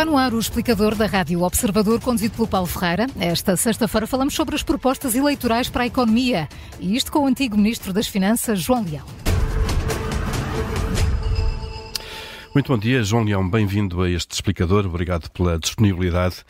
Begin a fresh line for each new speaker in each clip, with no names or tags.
Está no ar o explicador da Rádio Observador, conduzido pelo Paulo Ferreira. Esta sexta-feira falamos sobre as propostas eleitorais para a economia. E isto com o antigo Ministro das Finanças, João Leão.
Muito bom dia, João Leão, bem-vindo a este explicador, obrigado pela disponibilidade.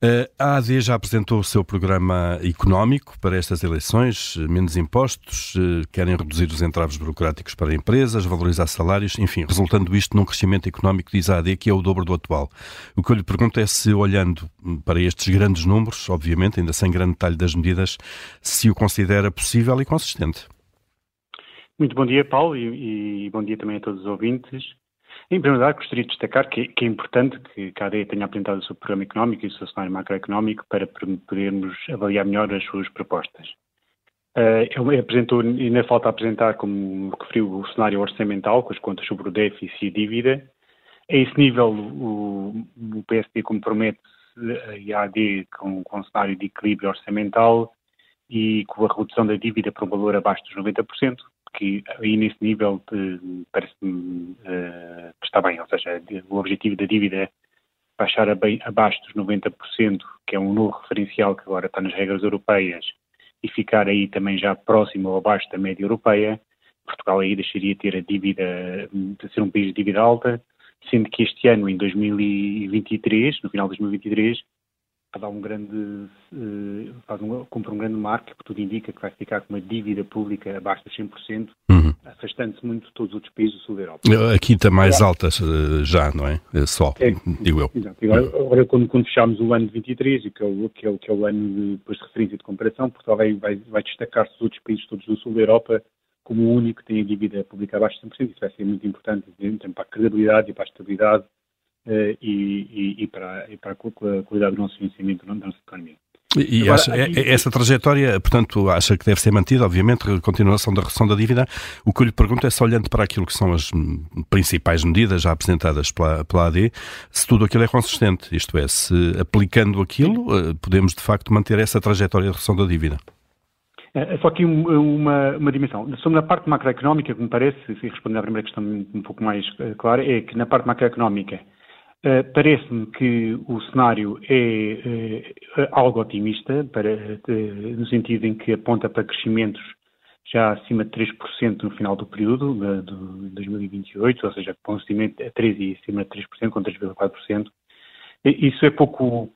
Eh, a AD já apresentou o seu programa económico para estas eleições, menos impostos, eh, querem reduzir os entraves burocráticos para empresas, valorizar salários, enfim, resultando isto num crescimento económico, diz a AD, que é o dobro do atual. O que eu lhe pergunto é se, olhando para estes grandes números, obviamente, ainda sem grande detalhe das medidas, se o considera possível e consistente.
Muito bom dia, Paulo, e, e bom dia também a todos os ouvintes. Em primeiro lugar, gostaria de destacar que, que é importante que a ADE tenha apresentado o seu programa económico e o seu cenário macroeconómico para podermos avaliar melhor as suas propostas. Uh, ele apresentou, ainda falta apresentar, como referiu, o cenário orçamental, com as contas sobre o déficit e a dívida. A esse nível, o, o PSD compromete a AD com, com um cenário de equilíbrio orçamental e com a redução da dívida para um valor abaixo dos 90%, que aí nesse nível parece-me uh, está bem, ou seja, o objetivo da dívida é baixar abaixo dos 90%, que é um novo referencial que agora está nas regras europeias, e ficar aí também já próximo ou abaixo da média europeia, Portugal aí deixaria de ter a dívida, de ser um país de dívida alta, sendo que este ano, em 2023, no final de 2023, dá um grande, faz um, cumpre um grande marco, que tudo indica que vai ficar com uma dívida pública abaixo de 100%, uhum. afastando-se muito de todos os outros países do sul da Europa.
A quinta mais é. alta já, não é? é só, é, digo eu.
Exato. Agora, quando, quando fecharmos o ano de 23, que é o, que é o, que é o ano de, depois de referência de comparação, Portugal vai, vai, vai destacar-se dos outros países todos do sul da Europa como o único que tem a dívida pública abaixo de 100%. Isso vai ser muito importante para a credibilidade e para a estabilidade uh, e, e, para, e, para, a qualidade do nosso financiamento da nossa economia.
E, Agora, acha, aqui... É, essa trajetória, portanto, acha que deve ser mantida, obviamente, a continuação da redução da dívida. O que eu lhe pergunto é se, olhando para aquilo que são as principais medidas já apresentadas pela, pela AD, se tudo aquilo é consistente, isto é, se aplicando aquilo, eh, podemos de facto manter essa trajetória de redução da dívida.
É, só aqui uma, uma dimensão. Sobre a parte macroeconómica, que me parece, se responder à primeira questão um pouco mais eh, clara, é que na parte macroeconómica Uh, Parece-me que o cenário é uh, algo otimista, para, uh, no sentido em que aponta para crescimentos já acima de 3% no final do período, de, de 2028, ou seja, com a 3 e acima de 3%, com 3,4%. Isso é pouco,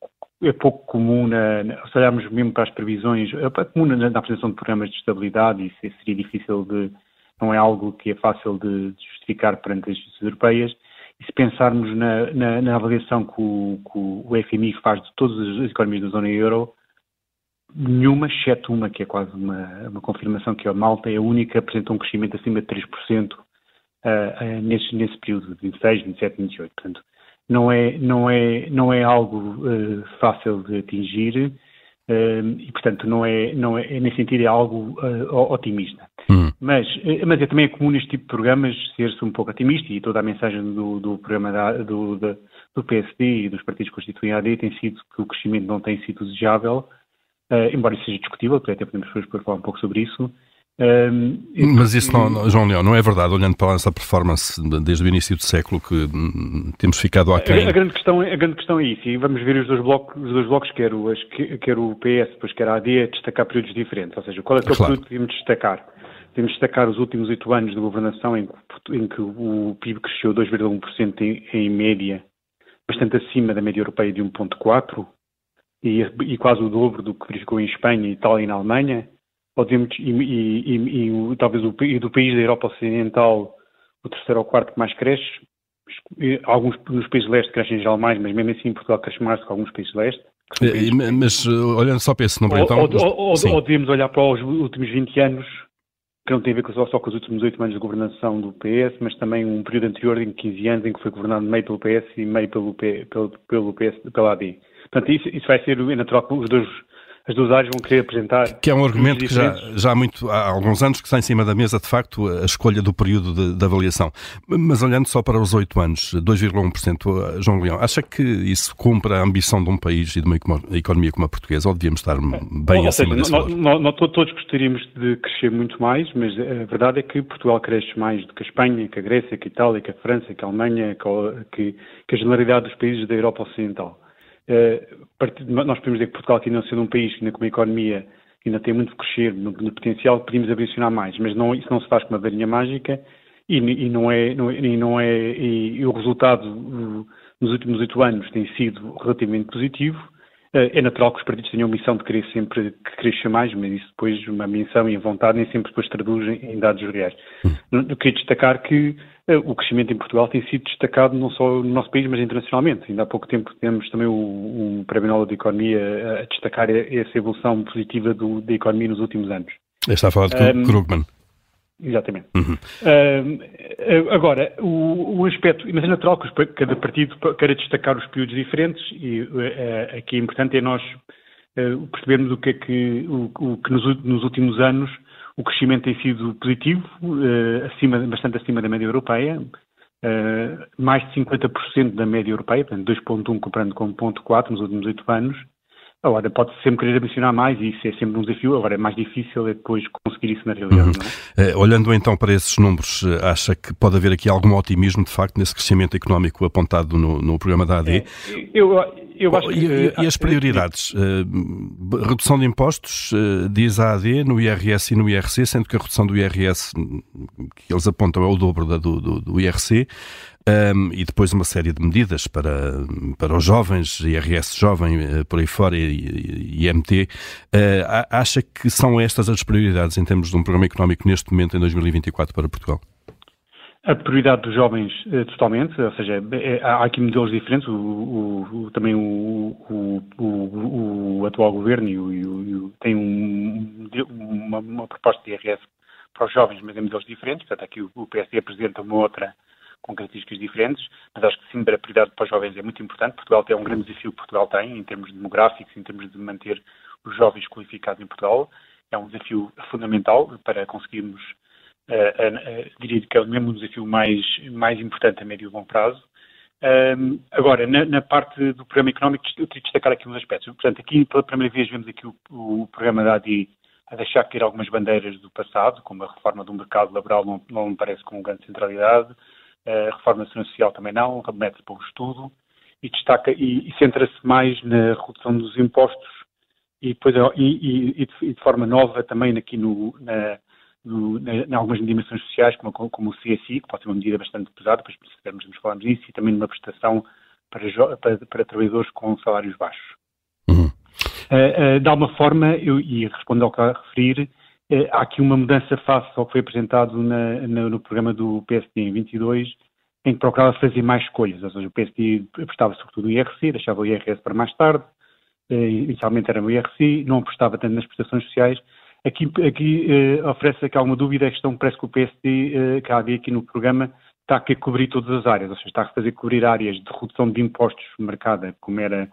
é pouco comum, na, na, se olharmos mesmo para as previsões, é comum na, na apresentação de programas de estabilidade, isso seria difícil de, não é algo que é fácil de, de justificar perante as instituições europeias, e se pensarmos na, na, na avaliação que o, que o, FMI faz de todas as economias da zona euro, nenhuma, exceto uma, que é quase uma, uma confirmação, que é a Malta, é a única que apresenta um crescimento acima de 3% uh, uh, nesse, nesse período, de 26, 27, 28. Portanto, não é, não é, não é algo uh, fácil de atingir e, portanto, não é, não é, nesse sentido, é algo uh, otimista. Hum. Mas, eh, mas é também comum neste tipo de programas ser-se um pouco otimista e toda a mensagem do, do programa da, do, da, do PSD e dos partidos que constituem a AD tem sido que o crescimento não tem sido desejável, uh, embora isso seja discutível, até podemos depois falar um pouco sobre isso.
Um, Mas isso, não, João Leão, não é verdade, olhando para a nossa performance desde o início do século, que hum, temos ficado aquém.
A, a, grande questão, é, a grande questão é isso, e vamos ver os dois blocos, os dois blocos quer, o, quer o PS, depois quer a AD, destacar períodos diferentes, ou seja, qual é, que é o claro. período que devemos destacar? Temos de destacar os últimos oito anos de governação em, em que o PIB cresceu 2,1% em, em média, bastante acima da média europeia de 1,4% e, e, quase o dobro do que verificou em Espanha, Itália e na Alemanha. Devemos, e, e, e, talvez o, do país da Europa Ocidental o terceiro ou quarto que mais cresce. Alguns nos países leste crescem em geral mais, mas mesmo assim Portugal cresce mais do que alguns países leste.
Mas olhando só para esse número,
então. Ou, ou, ou, devemos olhar para os últimos 20 anos que não tem a ver só, só com os últimos oito anos de governação do PS, mas também um período anterior em 15 anos em que foi governado meio pelo PS e meio pelo, pelo, pelo PS, pela AD. Portanto, isso, isso vai ser natural que os dois as duas áreas vão querer apresentar.
Que é um argumento que já, já há, muito, há alguns anos que está em cima da mesa, de facto, a escolha do período de, de avaliação. Mas olhando só para os oito anos, 2,1%, João Leão, acha que isso cumpre a ambição de um país e de uma economia como a portuguesa, ou devíamos estar bem ou acima
seja, desse nós, nós, todos gostaríamos de crescer muito mais, mas a verdade é que Portugal cresce mais do que a Espanha, que a Grécia, que a Itália, que a França, que a Alemanha, que, que a generalidade dos países da Europa Ocidental. Eh, nós podemos dizer que Portugal, que ainda sendo um país que ainda com uma economia ainda tem muito que crescer no, no potencial, podemos ambicionar mais, mas não, isso não se faz com uma varinha mágica e, e, não é, não, e, não é e, e o resultado nos últimos oito anos tem sido relativamente positivo. Eh, é natural que os partidos tenham a missão de querer sempre que cresça mais, mas isso depois, uma missão e a vontade, nem sempre depois traduzem em dados reais. Hum. Eu queria destacar que uh, o crescimento em Portugal tem sido destacado não só no nosso país, mas internacionalmente. Ainda há pouco tempo temos também o, um Prémio Nobel de Economia a destacar essa evolução positiva do, da economia nos últimos anos.
Está a falar de um, Krugman.
Exatamente. Uhum. Uh, agora, o, o, aspecto, mas é natural que cada partido queira destacar os períodos diferentes e uh, aqui é importante é nós uh, percebermos o que é que, o, o que nos, nos, últimos anos o crescimento tem sido positivo, acima, bastante acima da média europeia, mais de 50% da média europeia, portanto 2.1 comparando com 0.4 nos últimos oito anos, Agora, pode sempre querer ambicionar mais e isso é sempre um desafio. Agora, é mais difícil é depois conseguir isso na realidade. Uhum.
É? olhando então para esses números, eh, acha que pode haver aqui algum otimismo, de facto, nesse crescimento económico apontado no, no programa da AD? É,
eu, eu acho que,
e, e, as prioridades? Uh, redução de impostos, uh, diz a AD, no IRS e no IRC, sendo que a redução do IRS que eles apontam é o dobro da do, do, do IRC. Um, e depois uma série de medidas para, para os jovens, IRS jovem, eh, por aí fora, e, IMT. Uh, acha que são estas as prioridades em termos de um programa económico neste momento, em 2024, para Portugal?
A prioridade dos jovens, eh, totalmente, ou seja, é, há aqui modelos diferentes, o, o, o, também o, o, atual governo e tem um, uma, uma, proposta de IRS para os jovens, mas em modelos diferentes, portanto aqui o, PSD apresenta uma outra com características diferentes, mas acho que sim, a prioridade para os jovens é muito importante. Portugal tem um grande desafio que Portugal tem, em termos demográficos, em termos de manter os jovens qualificados em Portugal. É um desafio fundamental para conseguirmos, diria que é mesmo um desafio mais, mais importante a médio e longo prazo. Um, agora, na, na, parte do programa económico, eu queria destacar aqui uns aspectos. Portanto, aqui pela primeira vez vemos aqui o, o programa da ADI a deixar cair algumas bandeiras do passado, como a reforma do mercado laboral não, não me parece com grande centralidade, a reforma social também não, remete para o estudo e destaca e, e centra-se mais na redução dos impostos e depois e, e, de forma nova também aqui no, na, em algumas dimensões sociais, como, como, o CSI, que pode ser uma medida bastante pesada, depois precisamos nos falarmos disso, e também numa prestação para, para, para trabalhadores com salários baixos. Uhum. Uh, uh, de alguma forma, eu, e respondo ao que a referir, eh, há aqui uma mudança face ao que foi apresentado na, na, no programa do PSD em 22, em que procurava fazer mais escolhas, ou seja, o PSD apostava sobretudo no IRC, deixava o IRS para mais tarde, inicialmente era no IRC, não apostava tanto nas prestações sociais. Aqui, aqui eh, oferece aqui alguma dúvida, a questão parece que o PSD, eh, que há aqui no programa, está a querer cobrir todas as áreas, ou seja, está a fazer cobrir áreas de redução de impostos marcada, como era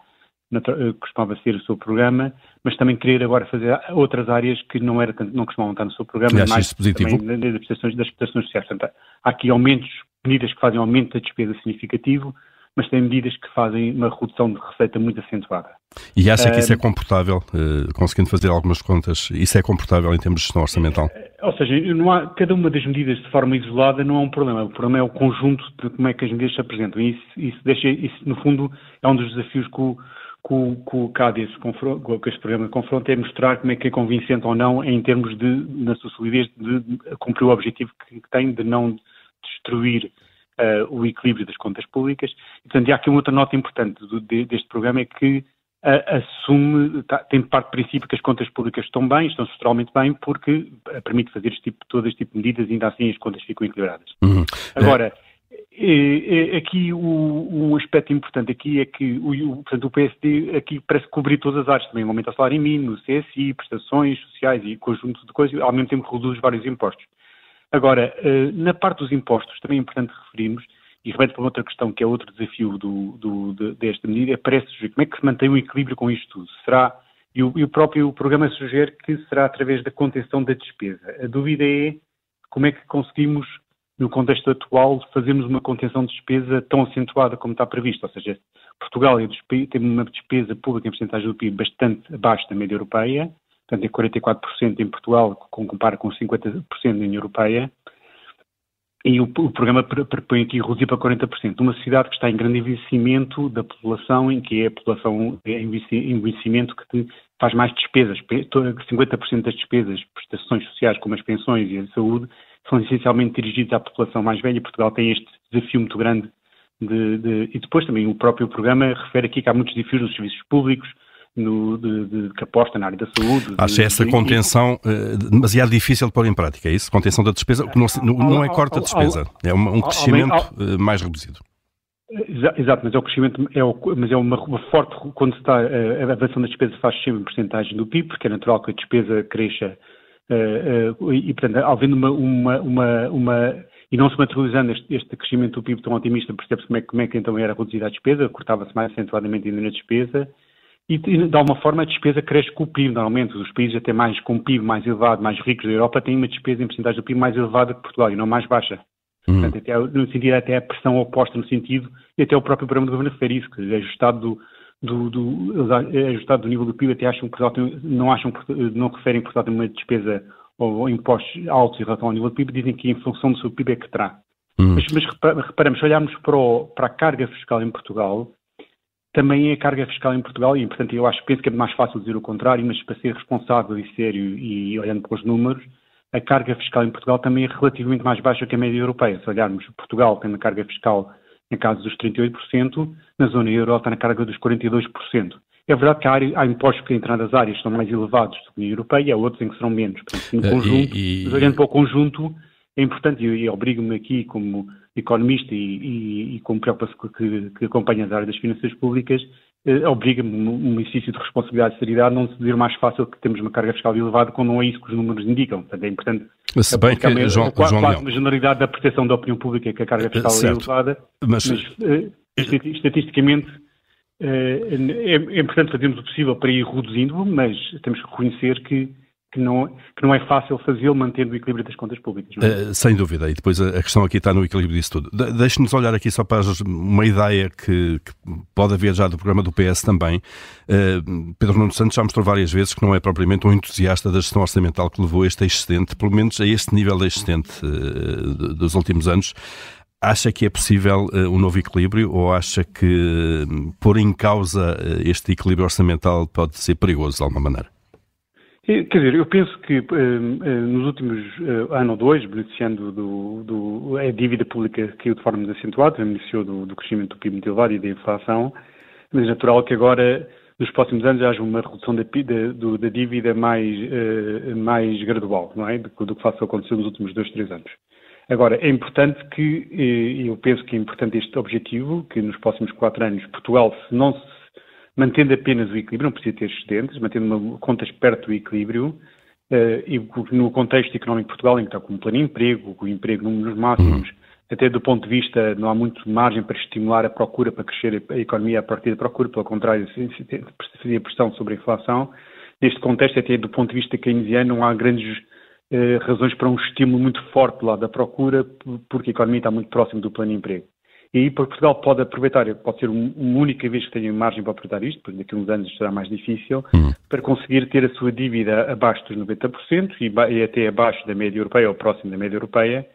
eh, costumava ser o seu programa, mas também querer agora fazer outras áreas que não, era, não costumavam estar no seu programa,
e mais
também das prestações, das prestações sociais. Portanto, há aqui aumentos, medidas que fazem aumento da despesa significativo, mas tem medidas que fazem uma redução de receita muito acentuada.
E acha que isso é comportável, uh, conseguindo fazer algumas contas, isso é comportável em termos de gestão orçamental?
Uh, ou seja, não há, cada uma das medidas de forma isolada não é um problema, o problema é o conjunto de como é que as medidas se apresentam. E isso, isso, deixa, isso no fundo, é um dos desafios que o, com, com, confronto, com este programa de confronto é mostrar como é que é convincente ou não em termos de, na sua solidez, de cumprir o objetivo que, que tem de não destruir uh, o equilíbrio das contas públicas. E, portanto, há aqui uma outra nota importante do, de, deste programa é que uh, assume, tá, tem parte de princípio que as contas públicas estão bem, estão estruturalmente bem, porque uh, permite fazer este tipo, todo este tipo de medidas e ainda assim as contas ficam equilibradas. Uhum. Agora, aqui o, um aspecto importante aqui é que o, portanto, o PSD aqui parece cobrir todas as áreas, também aumenta o salário mínimo, CSI, prestações sociais e conjunto de coisas, ao mesmo tempo reduz vários impostos. Agora, eh, na parte dos impostos, também é importante referirmos, e remete para outra questão que é outro desafio do, do, de, desta medida, é parece como é que se mantém o equilíbrio com isto tudo? Será E o, e o, próprio programa sugere que será através da contenção da despesa. A dúvida é como é que conseguimos, no contexto atual, fazermos uma contenção de despesa tão acentuada como está previsto. Ou seja, Portugal tem uma despesa pública em porcentagem do PIB bastante abaixo da média europeia, portanto é 44% em Portugal, com compara com 50% na União Europeia, e o, o programa propõe aqui reduzir para 40%. Uma sociedade que está em grande envelhecimento da população, em que é a população em envelhecimento que faz mais despesas. 50% das despesas, prestações sociais, como as pensões e a saúde, são essencialmente dirigidas à população mais velha. Portugal tem este desafio muito grande de, de, e depois também o próprio programa refere aqui que há muitos desafios nos serviços públicos, no, de, de, que aposta na área da saúde.
Acha essa contenção uh, demasiado difícil de pôr em prática, é isso? Contenção da despesa, que não, não é corte da despesa, é um, um crescimento uh, mais reduzido.
Exato, mas é o crescimento, é o, mas é uma, uma, forte, quando se está, a avaliação da despesa faz sempre em porcentagem do PIB, porque é natural que a despesa cresça, uh, uh, e portanto, havendo uma, uma, uma, uma, e não se materializando este, este, crescimento do PIB tão otimista, percebe-se como é, como é que então era reduzida a despesa, cortava-se mais acentuadamente ainda na despesa, e, de alguma forma a despesa cresce com o PIB. Normalmente os países até mais com PIB mais elevado, mais ricos da Europa, têm uma despesa em porcentagem do PIB mais elevada que Portugal e não mais baixa. Hum. Portanto, até, no sentido até a pressão oposta no sentido, e até o próprio programa do governo refere isso, que é ajustado do, do, do, é ajustado do nível do PIB, até acham que Portugal tem, não acham, não referem Portugal tem uma despesa ou, ou, impostos altos em relação ao nível do PIB, dizem que em função do seu PIB é que terá. Hum. Mas, mas reparamos, se olharmos para, o, para a carga fiscal em Portugal, também é a carga fiscal em Portugal, e portanto eu acho, penso que é mais fácil dizer o contrário, mas para ser responsável e sério e olhando para os números, a carga fiscal em Portugal também é relativamente mais baixa que a média europeia. Se olharmos, Portugal tem uma carga fiscal em casa dos 38%, na zona euro está na carga dos 42%. É verdade que há, há impostos que entram nas áreas são mais elevados do que a União Europeia, há outros em que serão menos. Portanto, no eh, conjunto, e, e... olhando para o conjunto, é importante, e, e obrigo-me aqui como economista e, e, e como preocupação que, que acompanha a área das finanças públicas, eh, obriga-me um exercício de responsabilidade e seriedade não se dizer mais fácil que temos uma carga fiscal elevada quando não é isso que os números indicam. Portanto, é importante
se bem que,
é,
João,
quase,
João
uma generalidade da percepção da opinião pública que a carga fiscal é certo. é elevada, mas, mas uh, estatisticamente uh, é, é importante fazermos o possível para ir reduzindo, mas temos que reconhecer que que não, que não é fácil fazê-lo mantendo o equilíbrio das contas públicas. É?
Uh, sem dúvida, e depois a, a, questão aqui está no equilíbrio disso tudo. De, Deixe-nos olhar aqui só para uma ideia que, que, pode haver já do programa do PS também. Uh, Pedro Nuno Santos já mostrou várias vezes que não é propriamente um entusiasta da gestão orçamental que levou este excedente, pelo menos a este nível de excedente uh, dos últimos anos. Acha que é possível uh, um novo equilíbrio ou acha que uh, pôr em causa uh, este equilíbrio orçamental pode ser perigoso de alguma maneira?
Quer dizer, eu penso que uh, nos últimos uh, ano ou dois, beneficiando do, do, a dívida pública caiu de forma desacentuada, beneficiou do, do crescimento do PIB muito elevado e da inflação, mas é natural que agora, nos próximos anos, haja uma redução da, da, da dívida mais, mais gradual, não é? Do, do que faça acontecer nos últimos dois, três anos. Agora, é importante que, eu penso que é importante este objetivo, que nos próximos quatro anos Portugal, se não se mantendo apenas o equilíbrio, não precisa ter excedentes, mantendo uma, contas perto do equilíbrio, uh, e no contexto económico de Portugal, em que está com um plano de emprego, com o emprego nos máximos, uhum. até do ponto de vista, não há muito margem para estimular a procura, para crescer a economia a partir da procura, pelo contrário, fazia pressão sobre a inflação. Neste contexto, até do ponto de vista keynesiano, não há grandes uh, razões para um estímulo muito forte lá da procura, porque a economia está muito próxima do plano de emprego. E aí Portugal pode aproveitar, pode ser uma um única vez que tenha margem para aproveitar isto, porque daqui a uns anos será mais difícil, hum. para conseguir ter a sua dívida abaixo dos 90% e, e, até abaixo da média europeia ou próximo da média europeia.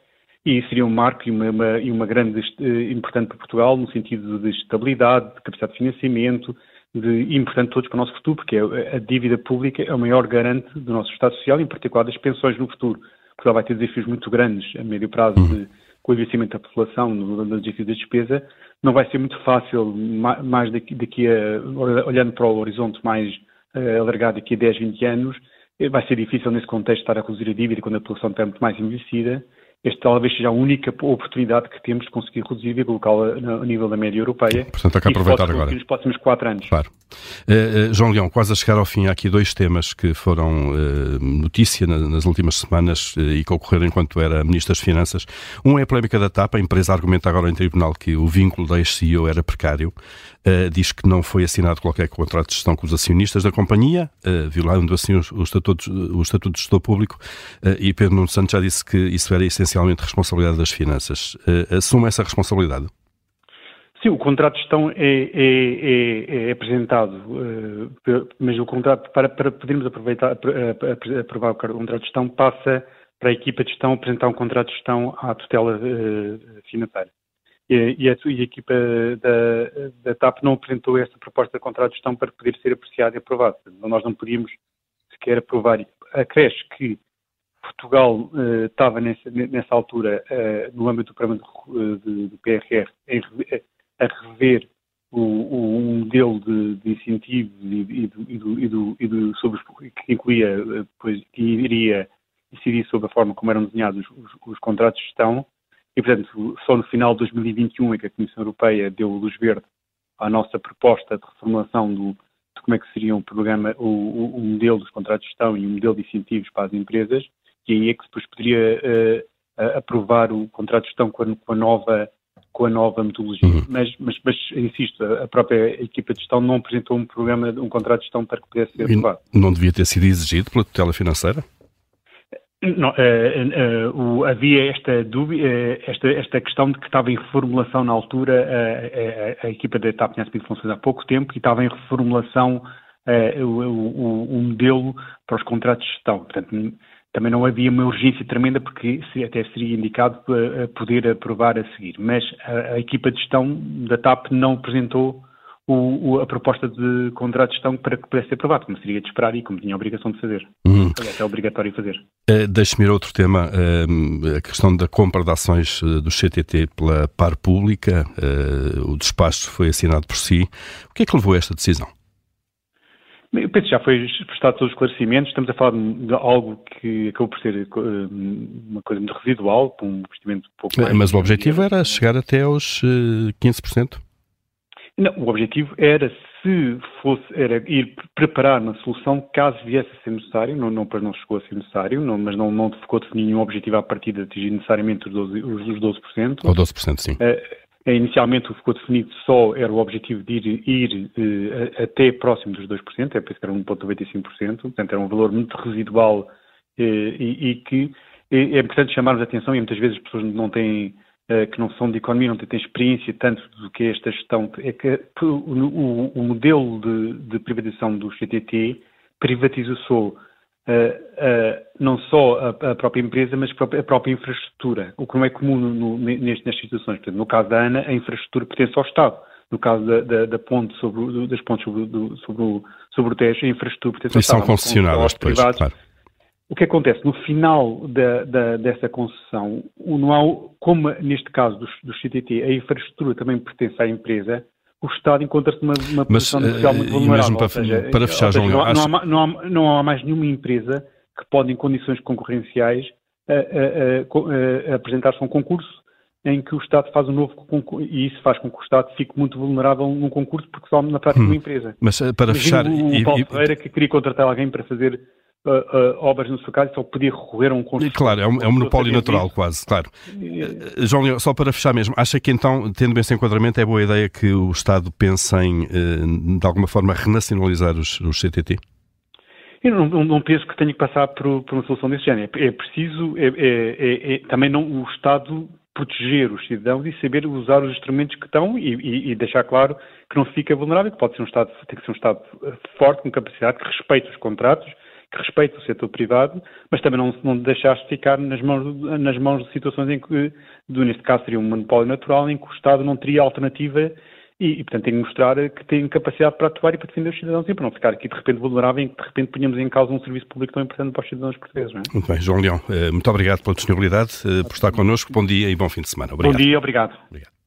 E seria um marco e uma, uma, e uma grande uh, importante para Portugal no sentido de estabilidade, de capacidade de financiamento, de, e importante todos para o nosso futuro, porque a, a dívida pública é o maior garante do nosso Estado Social, em particular das pensões no futuro. Portugal vai ter desafios muito grandes a médio prazo hum. de com o envelhecimento da população no, desafio da despesa, não vai ser muito fácil, mais daqui, daqui a, olhando para o horizonte mais uh, alargado daqui a 10, 20 anos, eh, vai ser difícil nesse contexto estar a reduzir a dívida quando a população está muito mais envelhecida esta talvez seja a única oportunidade que temos de conseguir reduzir e colocá-la a nível da média europeia.
Portanto, há que aproveitar agora.
nos próximos quatro anos.
Claro. Uh, uh, João Leão, quase a chegar ao fim, há aqui dois temas que foram uh, notícia nas últimas semanas e que ocorreram enquanto era Ministro das Finanças. Um é a polémica da TAP. A empresa argumenta agora em tribunal que o vínculo da ex-CEO era precário. diz que não foi assinado qualquer contrato de gestão com os acionistas da companhia, violando assim o, o, estatuto, o Estatuto de Gestor Público. e Pedro Nuno Santos já disse que isso era essencialmente responsabilidade das finanças. assume essa responsabilidade?
Sim, o contrato de gestão é, é, é, é apresentado, uh, mas o contrato, para, para podermos aproveitar, aprovar o contrato de gestão, passa para a equipa de gestão apresentar um contrato de gestão à tutela uh, financeira. E, e, a, e, a, equipa da, da, TAP não apresentou essa proposta de contrato de gestão para poder ser apreciada e aprovada. Nós não podíamos sequer aprovar. Acresce que Portugal estava nessa, nessa altura, no âmbito do programa do PRR, em, a rever o, o modelo de, de incentivos e, e, do, e, do, e do, sobre, que incluía, depois, que iria incidir sobre a forma como eram desenhados os, os, contratos de gestão. E, portanto, só no final de 2021 é que a Comissão Europeia deu luz verde à nossa proposta de reformulação do, de como é que seria o programa, o, o, modelo dos contratos de gestão e o modelo de incentivos para as empresas e aí é que depois poderia uh, aprovar o contrato de gestão com a, com a nova com a nova metodologia. Uhum. Mas, mas, mas, insisto, a própria equipa de gestão não apresentou um programa, um contrato de gestão para que pudesse ser aprovado.
Não devia ter sido exigido pela tutela financeira?
Não, uh, uh, uh, havia esta, dúvida, esta, esta questão de que estava em reformulação na altura, a, a, equipa da ETAP tinha assumido funções há pouco tempo e estava em reformulação o, o, o, modelo para os contratos de gestão. Portanto, também não havia uma urgência tremenda, porque até seria indicado poder aprovar a seguir. Mas a, a equipa de gestão da TAP não apresentou o, o, a proposta de contrato de gestão para que pudesse ser aprovado, como seria de esperar e como tinha a obrigação de fazer. Uhum. Aliás, é obrigatório fazer.
Uh, Deixe-me ir a outro tema, uh, a questão da compra de ações do CTT pela par pública. Uh, o despacho foi assinado por si. O que é que levou a esta decisão?
Eu penso que já foi prestado todos os esclarecimentos. Estamos a falar de algo que acabou por ser eh, uma coisa muito residual, com um investimento pouco mais.
Mas o objetivo era chegar até aos 15%?
Eh, não, o objetivo era, se fosse, era ir preparar uma solução caso viesse a ser necessário, não, não, não chegou a ser necessário, não, mas não, não ficou nenhum objetivo à partida de atingir necessariamente os 12%. Os 12%.
Ou 12%, sim. Uh,
inicialmente ficou definido só era o objetivo de ir, ir uh, até próximo dos 2%, é isso que era 1,95%, portanto era um valor muito residual uh, e, e, que é, é importante chamarmos a atenção e muitas vezes as pessoas não têm, que não são de economia, não têm experiência tanto do que é esta gestão, é que o, o, modelo de, de, privatização do CTT privatizou uh, não só a, própria empresa, mas a própria infraestrutura, o que não é comum no, nestas situações. Portanto, no caso da ANA, a infraestrutura pertence ao Estado. No caso da, da, da ponte sobre, das pontes sobre, do, sobre, o, sobre o Tejo, a infraestrutura pertence ao Estado.
E são concessionadas depois, privados. claro.
O que acontece no final da, da, dessa concessão, não há, como neste caso dos, do CTT, a infraestrutura também pertence à empresa, o Estado encontra-se numa, numa posição Mas, social muito eh, vulnerável. Mesmo
para, seja, para fechar, seja, João
não, acho... não, há, não, há, não, há, mais nenhuma empresa que pode, em condições concorrenciais, apresentar-se a um concurso em que o Estado faz um novo concurso, e isso faz com que o Estado fique muito vulnerável num concurso, porque só na prática hum. uma empresa.
Mas eh, para Imagina fechar...
O, o Paulo e, Ferreira que queria contratar alguém para fazer uh, uh, obras no seu caso, só podia recorrer a um construtor.
Claro, é um, é um monopólio natural, quase, claro. Uh, João Leão, só para fechar mesmo, acha que então, tendo esse enquadramento, é boa ideia que o Estado pense em, de alguma forma, renacionalizar os, os CTT?
Eu não, não, não, penso que tenha que passar por, por uma solução desse género. É, é preciso, é, é, é, é, também não o Estado proteger os cidadãos e saber usar os instrumentos que estão e, e, e, deixar claro que não se fica vulnerável, que pode ser um Estado, tem que ser um Estado forte, com capacidade, que respeite os contratos, que respeite o setor privado, mas também não, não deixar-se ficar nas mãos, nas mãos de situações em que, neste caso, seria um monopólio natural, em que o Estado não teria alternativa e, e, portanto, tem que mostrar que tem capacidade para atuar e para defender os cidadãos e para não ficar aqui de repente vulnerável e que de repente ponhamos em causa um serviço público tão importante para os cidadãos portugueses. É?
Muito bem, João Leão, eh, muito obrigado pela disponibilidade, eh, por estar connosco. Bom dia e bom fim de semana. Obrigado.
Bom dia, obrigado. obrigado.